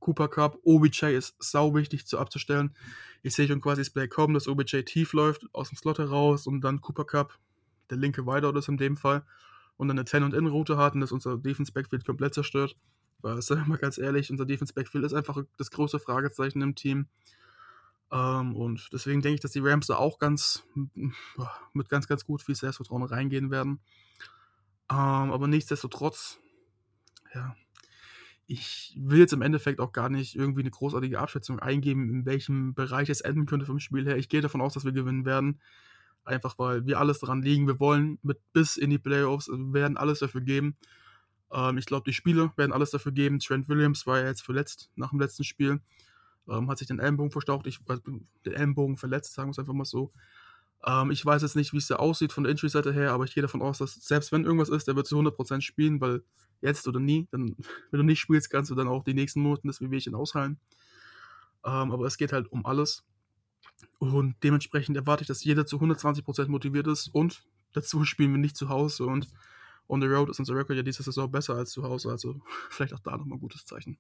Cooper Kupp, OBJ ist sauwichtig zu abzustellen. Ich sehe schon quasi das Play kommen, dass OBJ tief läuft, aus'm Slot heraus und dann Cooper Kupp, der linke Wideout ist in dem Fall, und dann 'ne Ten und In-Route hat und das unser Defense Backfield komplett zerstört. Weil, sagen wir mal ganz ehrlich, unser Defense Backfield ist einfach das größte Fragezeichen im Team. Ähm, und deswegen denke ich, dass die Rams da auch ganz mit ganz, ganz gut viel Selbstvertrauen reingehen werden. Ähm, aber nichtsdestotrotz, ja, ich will jetzt im Endeffekt auch gar nicht irgendwie 'ne großartige Abschätzung eingeben, in welchem Bereich es enden könnte vom Spiel her. Ich gehe davon aus, dass wir gewinnen werden, einfach weil wir alles daran legen. Wir wollen mit bis in die Playoffs, wir werden alles dafür geben. Ähm, ich glaube, die Spieler werden alles dafür geben. Trent Williams war ja jetzt verletzt nach dem letzten Spiel, ähm, hat sich den Ellenbogen verstaucht. Ich also, den Ellenbogen verletzt, sagen wir's einfach mal so. Ähm, ich weiß jetzt nicht, wie's da aussieht von der Injury-Seite her, aber ich gehe davon aus, dass selbst wenn irgendwas ist, der wird zu 100% spielen, weil jetzt oder nie, dann wenn du nicht spielst, kannst du dann auch die nächsten Monaten das Wehwehchen aushalten. Ähm, aber es geht halt um alles. Und dementsprechend erwarte ich, dass jeder zu 120% motiviert ist und dazu spielen wir nicht zu Hause und on the road ist unser Record ja diese Saison besser als zu Hause, also vielleicht auch da noch mal 'n gutes Zeichen.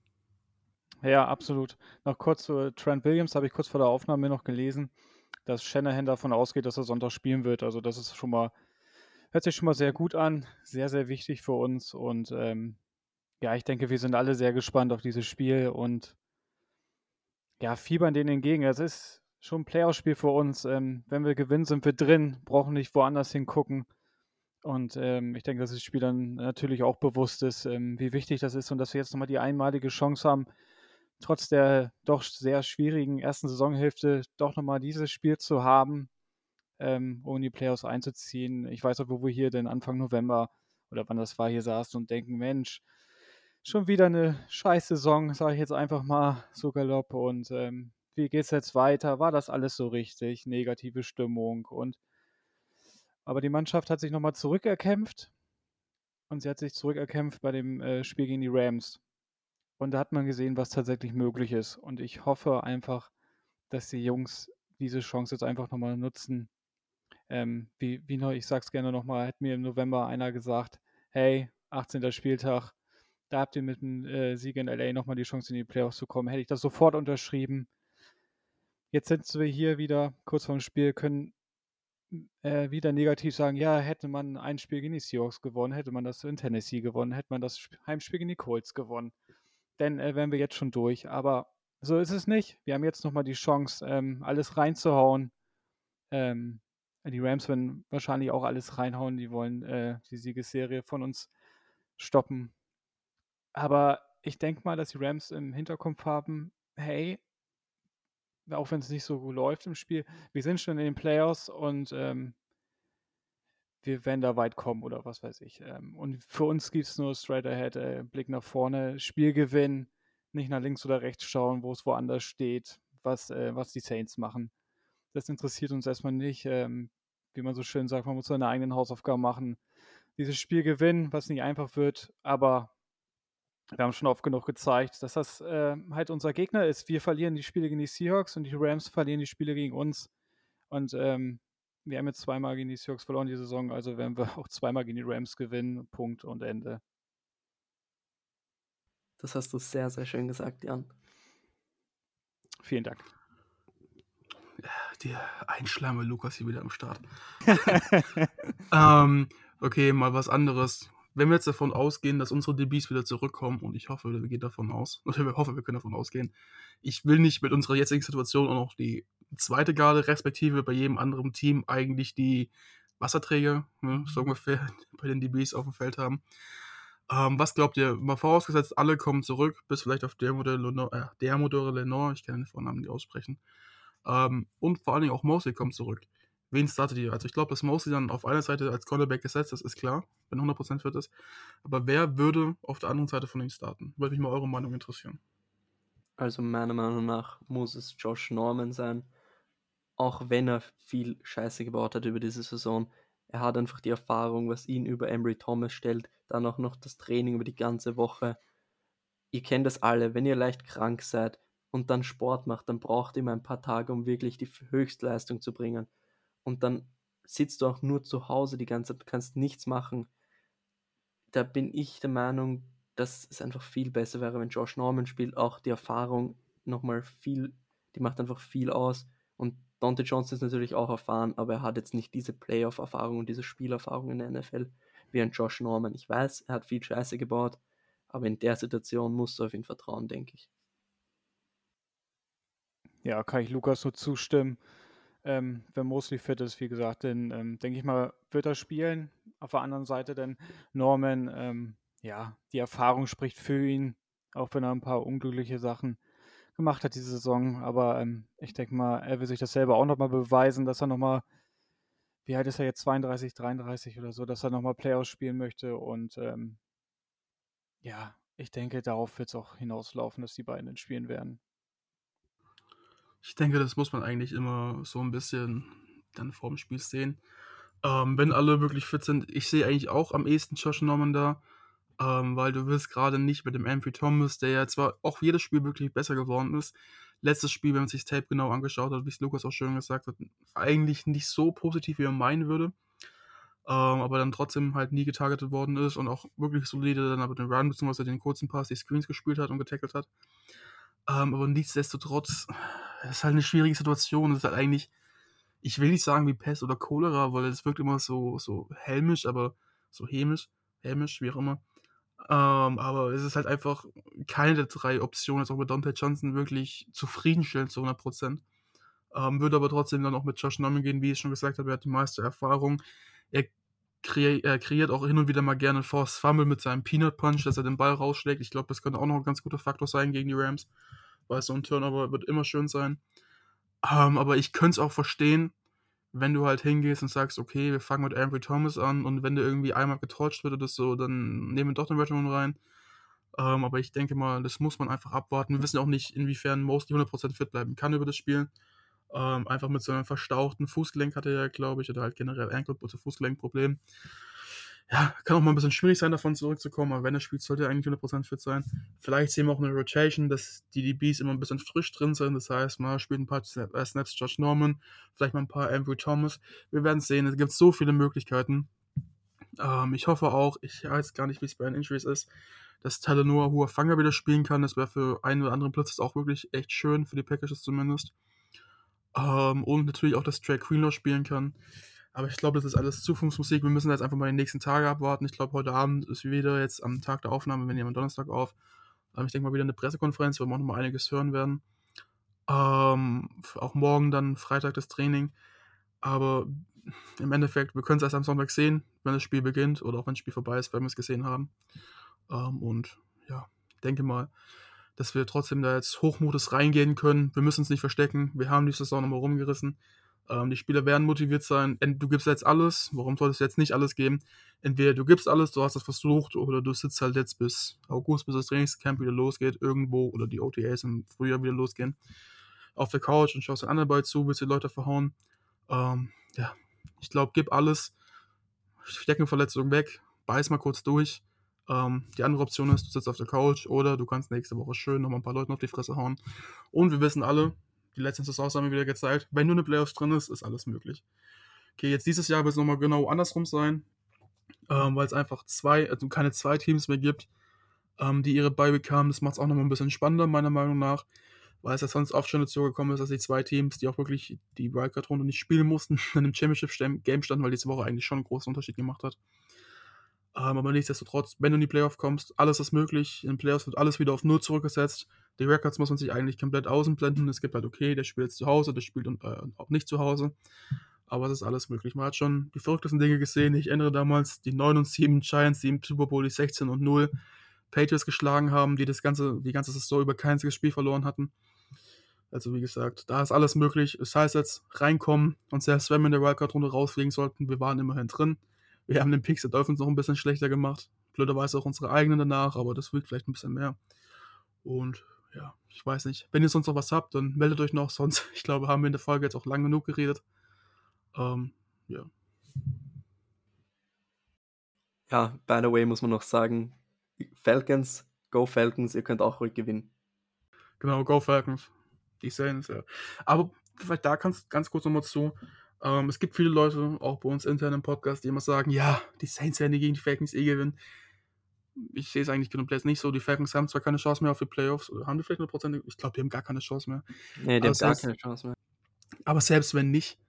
Ja, absolut. Noch kurz zu Trent Williams, habe ich kurz vor der Aufnahme noch gelesen, dass Shanahan davon ausgeht, dass er Sonntag spielen wird. Also, das ist schon mal hört sich schon mal sehr gut an, sehr, sehr wichtig für uns und, ähm, ja, ich denke, wir sind alle sehr gespannt auf dieses Spiel und ja, fiebern denen entgegen. Es ist schon 'n Playoff-Spiel für uns. Ähm, wenn wir gewinnen, sind wir drin, brauchen nicht woanders hingucken. Und, ähm, ich denke, dass das Spiel dann natürlich auch bewusst ist, ähm, wie wichtig das ist und dass wir jetzt noch mal die einmalige Chance haben, trotz der doch sehr schwierigen ersten Saisonhälfte doch noch mal dieses Spiel zu haben, ähm, um in die Playoffs einzuziehen. Ich weiß noch, wo wir hier denn Anfang November oder wann das war, hier saßen und denken: „Mensch, schon wieder 'ne Scheiß-Saison“, sage ich jetzt einfach mal so galopp und, ähm, wie geht's jetzt weiter? War das alles so richtig? Negative Stimmung und aber die Mannschaft hat sich noch mal zurückerkämpft und sie hat sich zurückerkämpft bei dem, äh, Spiel gegen die Rams. Und da hat man gesehen, was tatsächlich möglich ist. Und ich hoffe einfach, dass die Jungs diese Chance jetzt einfach nochmal nutzen. Ähm, wie, wie noch, ich sag's gerne nochmal, hat mir im November einer gesagt, hey, 18. Spieltag, da habt ihr mit dem äh, Sieg in LA nochmal die Chance, in die Playoffs zu kommen. Hätte ich das sofort unterschrieben. Jetzt sind wir hier wieder kurz vorm Spiel, können äh, wieder negativ sagen, ja, hätte man ein Spiel gegen die Seahawks gewonnen, hätte man das in Tennessee gewonnen, hätte man das Heimspiel gegen die Colts gewonnen. Dann äh, wären wir jetzt schon durch. Aber so ist es nicht. Wir haben jetzt nochmal die Chance, ähm, alles reinzuhauen. Ähm, die Rams werden wahrscheinlich auch alles reinhauen. Die wollen äh, die Siegesserie von uns stoppen. Aber ich denke mal, dass die Rams im Hinterkopf haben, hey, auch wenn es nicht so gut läuft im Spiel, wir sind schon in den Playoffs und ähm, wir werden da weit kommen oder was weiß ich. Ähm, und für uns gibt es nur straight ahead, äh, Blick nach vorne, Spiel gewinnen, nicht nach links oder rechts schauen, wo es woanders steht, was, äh, was die Saints machen. Das interessiert uns erstmal nicht. Ähm, wie man so schön sagt, man muss seine eigenen Hausaufgaben machen. Dieses Spiel gewinnen, was nicht einfach wird, aber wir haben schon oft genug gezeigt, dass das äh, halt unser Gegner ist. Wir verlieren die Spiele gegen die Seahawks und die Rams verlieren die Spiele gegen uns. Und ähm, wir haben jetzt zweimal gegen die Seahawks verloren die Saison, also werden wir auch zweimal gegen die Rams gewinnen. Punkt und Ende. Das hast du sehr, sehr schön gesagt, Jan. Vielen Dank. Der Einschleimer Lukas hier wieder am Start. ähm, okay, mal was anderes wenn wir jetzt davon ausgehen, dass unsere DBs wieder zurückkommen, und ich hoffe, wir gehen davon aus, oder ich hoffe, wir können davon ausgehen, ich will nicht mit unserer jetzigen Situation auch noch die zweite Garde, respektive bei jedem anderen Team eigentlich die Wasserträger, ne, so ungefähr bei den DBs auf dem Feld haben. Ähm, was glaubt ihr, mal vorausgesetzt, alle kommen zurück, bis vielleicht auf der Modell Lenore, äh, der Modell Lenore, ich kann den Vornamen nicht aussprechen. Ähm, und vor allen Dingen auch Mosley kommt zurück wen startet ihr? Also ich glaube, dass Mosley dann auf einer Seite als Cornerback gesetzt ist, ist klar, wenn 100% fit ist. Aber wer würde auf der anderen Seite von ihm starten? Würde mich mal eure Meinung interessieren. Also meiner Meinung nach muss es Josh Norman sein. Auch wenn er viel Scheiße gebaut hat über diese Saison. Er hat einfach die Erfahrung, was ihn über Embry Thomas stellt. Dann auch noch das Training über die ganze Woche. Ihr kennt das alle, wenn ihr leicht krank seid und dann Sport macht, dann braucht ihr mal ein paar Tage, um wirklich die Höchstleistung zu bringen und dann sitzt du auch nur zu Hause die ganze Zeit, kannst nichts machen. Da bin ich der Meinung, dass es einfach viel besser wäre, wenn Josh Norman spielt. Auch die Erfahrung nochmal viel, die macht einfach viel aus. Und Dante Johnson ist natürlich auch erfahren, aber er hat jetzt nicht diese Playoff-Erfahrung und diese Spielerfahrung in der NFL wie ein Josh Norman. Ich weiß, er hat viel Scheiße gebaut, aber in der Situation musst du auf ihn vertrauen, denke ich. Ja, kann ich Lukas nur zustimmen. Ähm, wenn Mosley fit ist, wie gesagt, dann ähm, denke ich mal, wird er spielen. Auf der anderen Seite dann Norman, ähm, ja, die Erfahrung spricht für ihn, auch wenn er ein paar unglückliche Sachen gemacht hat diese Saison. Aber ähm, ich denke mal, er will sich das selber auch nochmal beweisen, dass er nochmal, wie alt ist er jetzt, 32, 33 oder so, dass er nochmal Playoffs spielen möchte. Und ähm, ja, ich denke, darauf wird es auch hinauslaufen, dass die beiden dann spielen werden. Ich denke, das muss man eigentlich immer so ein bisschen dann vorm Spiel sehen. Ähm, wenn alle wirklich fit sind, ich sehe eigentlich auch am ehesten Josh Norman da, ähm, weil du willst gerade nicht mit dem Amphy Thomas, der ja zwar auch jedes Spiel wirklich besser geworden ist, letztes Spiel, wenn man sich das Tape genau angeschaut hat, wie es Lukas auch schön gesagt hat, eigentlich nicht so positiv, wie man meinen würde. Ähm, aber dann trotzdem halt nie getargetet worden ist und auch wirklich solide dann aber den Run bzw. den kurzen Pass die Screens gespielt hat und getackelt hat. Ähm, aber nichtsdestotrotz, es ist halt eine schwierige Situation. Es ist halt eigentlich, ich will nicht sagen wie Pest oder Cholera, weil es wirkt immer so, so helmisch, aber so hämisch, hämisch, wie auch immer. Ähm, aber es ist halt einfach keine der drei Optionen, jetzt auch mit Dante Johnson wirklich zufriedenstellend zu 100%. Ähm, würde aber trotzdem dann auch mit Josh Norman gehen, wie ich schon gesagt habe, er hat die meiste Erfahrung. Er, kre er kreiert auch hin und wieder mal gerne Force Fumble mit seinem Peanut Punch, dass er den Ball rausschlägt. Ich glaube, das könnte auch noch ein ganz guter Faktor sein gegen die Rams weil so ein Turnover wird immer schön sein. Ähm, aber ich könnte es auch verstehen, wenn du halt hingehst und sagst, okay, wir fangen mit Ambry Thomas an und wenn der irgendwie einmal getäuscht wird oder so, dann nehmen wir doch den Veteran rein. Ähm, aber ich denke mal, das muss man einfach abwarten. Wir wissen auch nicht, inwiefern Mostly 100% fit bleiben kann über das Spiel. Ähm, einfach mit so einem verstauchten Fußgelenk hatte er, glaube ich, oder halt generell Ankle- oder Fußgelenkproblem. Ja, kann auch mal ein bisschen schwierig sein, davon zurückzukommen, aber wenn er spielt, sollte er eigentlich 100% fit sein. Vielleicht sehen wir auch eine Rotation, dass die DBs immer ein bisschen frisch drin sind. Das heißt, mal spielt ein paar äh, Snaps Josh Norman, vielleicht mal ein paar Andrew Thomas. Wir werden sehen. Es gibt so viele Möglichkeiten. Ähm, ich hoffe auch, ich weiß gar nicht, wie es bei den Injuries ist, dass Talanoa Huafanga wieder spielen kann. Das wäre für einen oder anderen Platz auch wirklich echt schön, für die Packages zumindest. Ähm, und natürlich auch, dass Trey Greenlaw spielen kann. Aber ich glaube, das ist alles Zukunftsmusik. Wir müssen jetzt einfach mal die nächsten Tage abwarten. Ich glaube, heute Abend ist wieder jetzt am Tag der Aufnahme, wenn ihr am Donnerstag auf. Ähm, ich denke mal wieder eine Pressekonferenz, wo wir auch noch mal einiges hören werden. Ähm, auch morgen dann Freitag das Training. Aber im Endeffekt, wir können es erst am Sonntag sehen, wenn das Spiel beginnt oder auch wenn das Spiel vorbei ist, weil wir es gesehen haben. Ähm, und ja, denke mal, dass wir trotzdem da jetzt hochmutes reingehen können. Wir müssen uns nicht verstecken. Wir haben die Saison nochmal rumgerissen. Ähm, die Spieler werden motiviert sein. Du gibst jetzt alles. Warum solltest du jetzt nicht alles geben? Entweder du gibst alles, du hast das versucht, oder du sitzt halt jetzt bis August, bis das Trainingscamp wieder losgeht, irgendwo, oder die OTAs im Frühjahr wieder losgehen, auf der Couch und schaust den anderen Ball zu, willst die Leute verhauen. Ähm, ja, ich glaube, gib alles. Steckenverletzung weg, beiß mal kurz durch. Ähm, die andere Option ist, du sitzt auf der Couch oder du kannst nächste Woche schön nochmal ein paar Leuten auf die Fresse hauen. Und wir wissen alle, die letzten Saisons haben wir wieder gezeigt, wenn nur eine Playoffs drin ist, ist alles möglich. Okay, jetzt dieses Jahr wird es nochmal genau andersrum sein, ähm, weil es einfach zwei, also keine zwei Teams mehr gibt, ähm, die ihre Bye bekamen. Das macht es auch nochmal ein bisschen spannender, meiner Meinung nach, weil es ja sonst oft schon dazu gekommen ist, dass die zwei Teams, die auch wirklich die Wildcard-Runde nicht spielen mussten, in einem Championship-Game standen, weil diese Woche eigentlich schon einen großen Unterschied gemacht hat. Ähm, aber nichtsdestotrotz, wenn du in die Playoffs kommst, alles ist möglich. In den Playoffs wird alles wieder auf Null zurückgesetzt. Die Records muss man sich eigentlich komplett außenblenden. Es gibt halt, okay, der spielt jetzt zu Hause, der spielt äh, auch nicht zu Hause. Aber es ist alles möglich. Man hat schon die verrücktesten Dinge gesehen. Ich erinnere damals die 9 und 7 Giants, die im Super Bowl die 16 und 0 Patriots geschlagen haben, die das ganze, die ganze Saison über kein einziges Spiel verloren hatten. Also wie gesagt, da ist alles möglich. Es heißt jetzt reinkommen und selbst wenn wir in der Wildcard-Runde rausfliegen sollten, wir waren immerhin drin. Wir haben den Pixel Dolphins noch ein bisschen schlechter gemacht. Blöderweise auch unsere eigenen danach, aber das wird vielleicht ein bisschen mehr. Und ja, ich weiß nicht. Wenn ihr sonst noch was habt, dann meldet euch noch. Sonst, ich glaube, haben wir in der Folge jetzt auch lang genug geredet. Ähm, ja. Ja, by the way, muss man noch sagen, Falcons, go Falcons, ihr könnt auch ruhig gewinnen. Genau, go Falcons. Die Saints, ja. Aber vielleicht da kannst ganz kurz nochmal zu. Ähm, es gibt viele Leute, auch bei uns intern im Podcast, die immer sagen, ja, die Saints werden gegen die Falcons eh gewinnen. Ich sehe es eigentlich komplett nicht so. Die Falcons haben zwar keine Chance mehr auf die Playoffs, oder haben die vielleicht eine Prozent? Ich glaube, die haben gar keine Chance mehr. Nee, die aber haben gar keine Chance mehr. Aber selbst wenn nicht,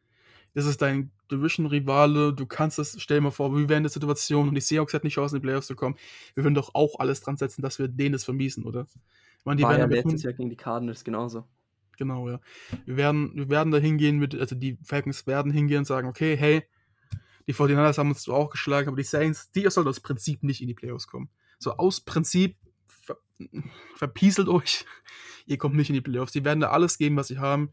das ist dein Division-Rivale, du kannst das, stell dir mal vor, wir wären in der Situation und die Seahawks hätten nicht Chance, in die Playoffs zu kommen. Wir würden doch auch alles dran setzen, dass wir denen das vermiesen, oder? Ich meine, die War ja letztes Jahr gegen die Cardinals genauso. Genau, ja. Wir werden, wir werden da hingehen also die Falcons werden hingehen und sagen, okay, hey, die 49ers haben uns zwar auch geschlagen, aber die Saints, die sollen aus Prinzip nicht in die Playoffs kommen. So aus Prinzip ver verpieselt euch. Ihr kommt nicht in die Playoffs. Die werden da alles geben, was sie haben.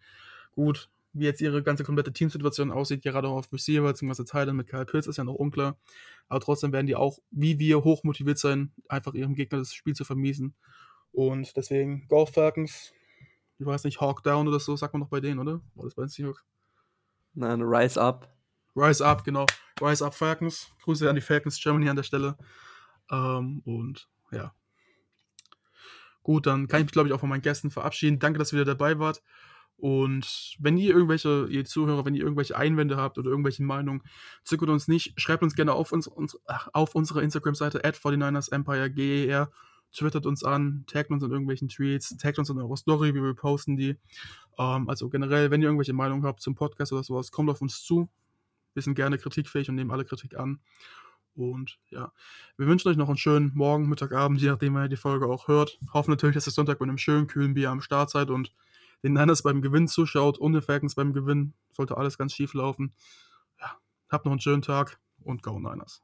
Gut, wie jetzt ihre ganze komplette Teamsituation aussieht, gerade auch auf Receiver, beziehungsweise Teilen mit Kyle Pitts, ist ja noch unklar. Aber trotzdem werden die auch, wie wir, hochmotiviert sein, einfach ihrem Gegner das Spiel zu vermiesen. Und deswegen, Go Falcons, ich weiß nicht, Hawk Down oder so, sagt man noch bei denen, oder? War das bei den Seahawks? Nein, Rise Up. Rise Up, genau. Rise Up Falcons. Grüße an die Falcons Germany an der Stelle. Ähm, und ja. Gut, dann kann ich mich, glaube ich, auch von meinen Gästen verabschieden. Danke, dass ihr wieder dabei wart. Und wenn ihr irgendwelche, ihr Zuhörer, wenn ihr irgendwelche Einwände habt oder irgendwelche Meinungen, zögert uns nicht. Schreibt uns gerne auf, uns, uns auf unserer Instagram-Seite at 49ers Empire GER twittert uns an, taggt uns in irgendwelchen Tweets, taggt uns in eurer Story, wir posten die. Ähm, also generell, wenn ihr irgendwelche Meinungen habt zum Podcast oder sowas, kommt auf uns zu. Wir sind gerne kritikfähig und nehmen alle Kritik an. Und ja, wir wünschen euch noch einen schönen Morgen, Mittag, Abend, je nachdem, ihr die Folge auch hört. Hoffen natürlich, dass ihr Sonntag mit einem schönen, kühlen Bier am Start seid und den Niners beim Gewinn zuschaut und den Falcons beim Gewinn. Sollte alles ganz schief laufen. Ja, habt noch einen schönen Tag und Go Niners.